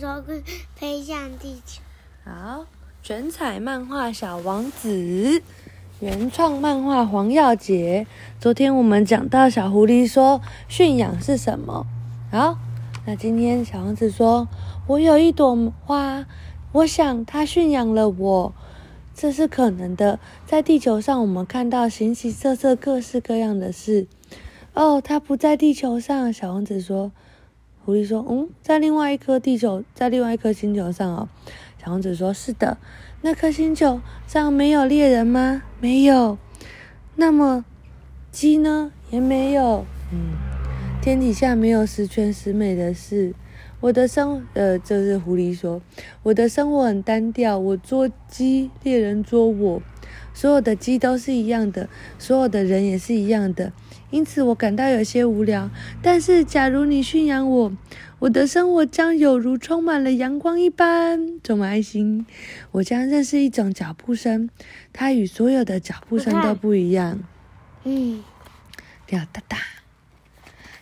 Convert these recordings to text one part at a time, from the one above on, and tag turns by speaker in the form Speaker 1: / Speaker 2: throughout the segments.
Speaker 1: 说会飞向地球。
Speaker 2: 好，全彩漫画小王子，原创漫画黄耀杰。昨天我们讲到小狐狸说驯养是什么？好，那今天小王子说，我有一朵花，我想它驯养了我。这是可能的，在地球上，我们看到形形色色、各式各样的事。哦，它不在地球上。小王子说：“狐狸说，嗯，在另外一颗地球，在另外一颗星球上哦。”小王子说：“是的，那颗星球上没有猎人吗？没有。那么鸡呢？也没有。嗯，天底下没有十全十美的事。”我的生，呃，这是狐狸说，我的生活很单调，我捉鸡，猎人捉我，所有的鸡都是一样的，所有的人也是一样的，因此我感到有些无聊。但是，假如你驯养我，我的生活将有如充满了阳光一般，充满爱心。我将认识一种脚步声，它与所有的脚步声都不一样。嗯，鸟哒哒。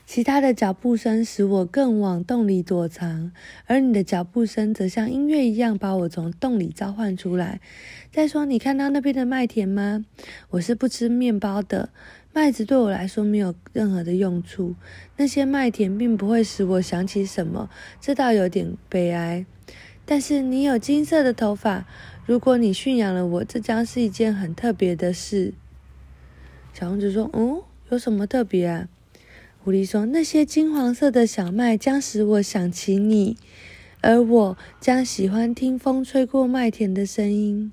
Speaker 2: 其他的脚步声使我更往洞里躲藏，而你的脚步声则像音乐一样把我从洞里召唤出来。再说，你看到那边的麦田吗？我是不吃面包的，麦子对我来说没有任何的用处。那些麦田并不会使我想起什么，这倒有点悲哀。但是你有金色的头发，如果你驯养了我，这将是一件很特别的事。小王子说：“嗯，有什么特别啊？”狐狸说：“那些金黄色的小麦将使我想起你，而我将喜欢听风吹过麦田的声音。”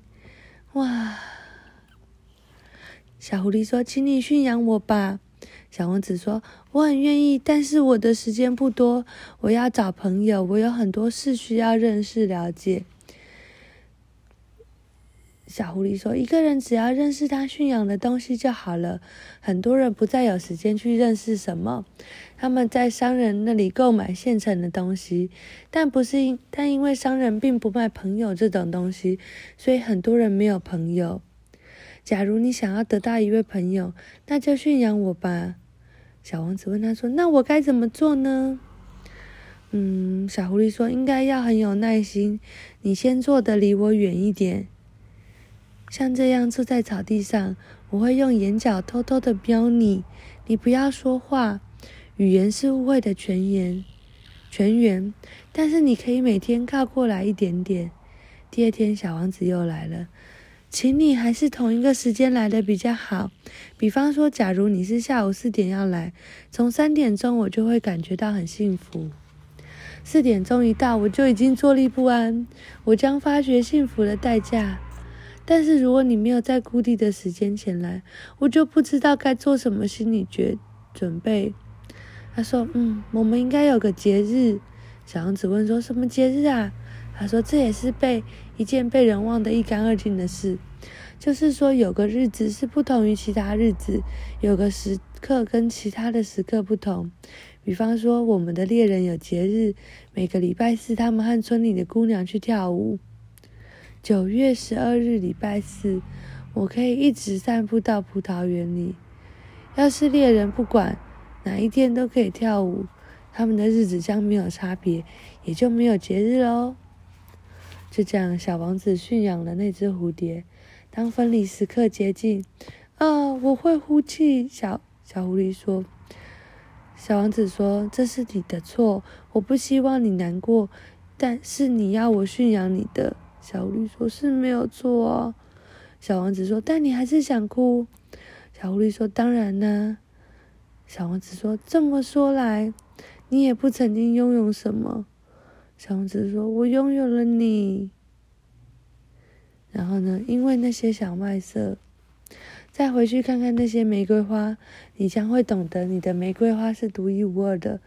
Speaker 2: 哇！小狐狸说：“请你驯养我吧。”小王子说：“我很愿意，但是我的时间不多，我要找朋友，我有很多事需要认识了解。”小狐狸说：“一个人只要认识他驯养的东西就好了。很多人不再有时间去认识什么，他们在商人那里购买现成的东西，但不是因但因为商人并不卖朋友这种东西，所以很多人没有朋友。假如你想要得到一位朋友，那就驯养我吧。”小王子问他说：“那我该怎么做呢？”嗯，小狐狸说：“应该要很有耐心，你先坐的离我远一点。”像这样坐在草地上，我会用眼角偷偷的瞄你。你不要说话，语言是误会的泉源。泉源，但是你可以每天靠过来一点点。第二天，小王子又来了，请你还是同一个时间来的比较好。比方说，假如你是下午四点要来，从三点钟我就会感觉到很幸福。四点钟一到，我就已经坐立不安，我将发觉幸福的代价。但是如果你没有在固定的时间前来，我就不知道该做什么心理决准备。他说：“嗯，我们应该有个节日。”小王子问说：“什么节日啊？”他说：“这也是被一件被人忘得一干二净的事，就是说有个日子是不同于其他日子，有个时刻跟其他的时刻不同。比方说，我们的猎人有节日，每个礼拜四，他们和村里的姑娘去跳舞。”九月十二日，礼拜四，我可以一直散步到葡萄园里。要是猎人不管哪一天都可以跳舞，他们的日子将没有差别，也就没有节日喽。就这样，小王子驯养了那只蝴蝶。当分离时刻接近，啊，我会呼气。小小狐狸说：“小王子说，这是你的错，我不希望你难过，但是你要我驯养你的。”小狐狸说：“是没有错。”小王子说：“但你还是想哭。”小狐狸说：“当然呢。”小王子说：“这么说来，你也不曾经拥有什么。”小王子说：“我拥有了你。”然后呢？因为那些小麦色，再回去看看那些玫瑰花，你将会懂得你的玫瑰花是独一无二的。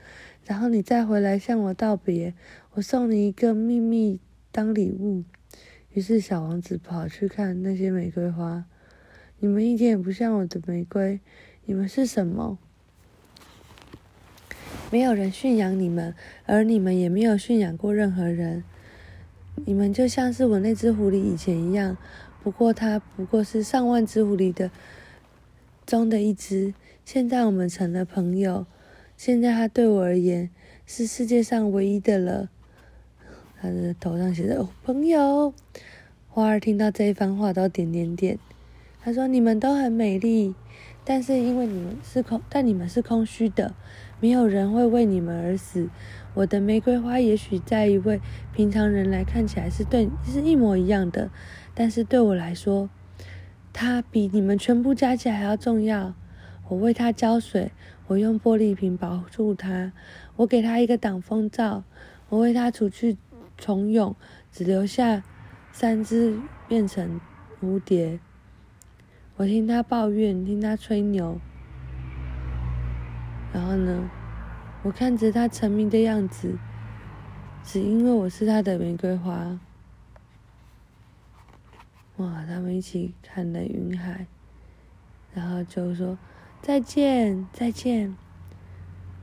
Speaker 2: 然后你再回来向我道别，我送你一个秘密当礼物。于是，小王子跑去看那些玫瑰花。你们一点也不像我的玫瑰，你们是什么？没有人驯养你们，而你们也没有驯养过任何人。你们就像是我那只狐狸以前一样，不过它不过是上万只狐狸的中的一只。现在我们成了朋友，现在它对我而言是世界上唯一的了。他的头上写着“哦朋友”。花儿听到这一番话都点点点。他说：“你们都很美丽，但是因为你们是空，但你们是空虚的，没有人会为你们而死。我的玫瑰花也许在一位平常人来看起来是对是一模一样的，但是对我来说，它比你们全部加起来还要重要。我为它浇水，我用玻璃瓶保住它，我给它一个挡风罩，我为它除去虫蛹，只留下。”三只变成蝴蝶，我听他抱怨，听他吹牛，然后呢，我看着他沉迷的样子，只因为我是他的玫瑰花。哇，他们一起看了云海，然后就说再见，再见。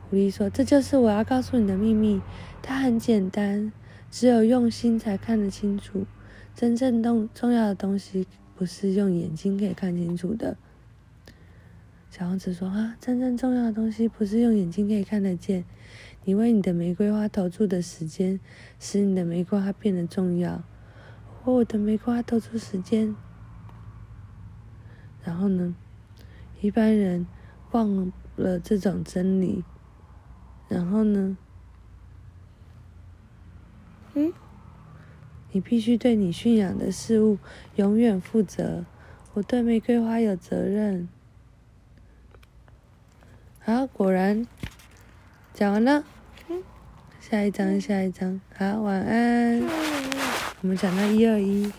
Speaker 2: 狐狸说：“这就是我要告诉你的秘密，它很简单，只有用心才看得清楚。”真正重重要的东西不是用眼睛可以看清楚的。小王子说：“啊，真正重要的东西不是用眼睛可以看得见。你为你的玫瑰花投注的时间，使你的玫瑰花变得重要。为我的玫瑰花投注时间。然后呢，一般人忘了这种真理。然后呢，嗯。”你必须对你驯养的事物永远负责。我对玫瑰花有责任。好，果然讲完了。下一章，下一章。好，晚安。我们讲到一二一。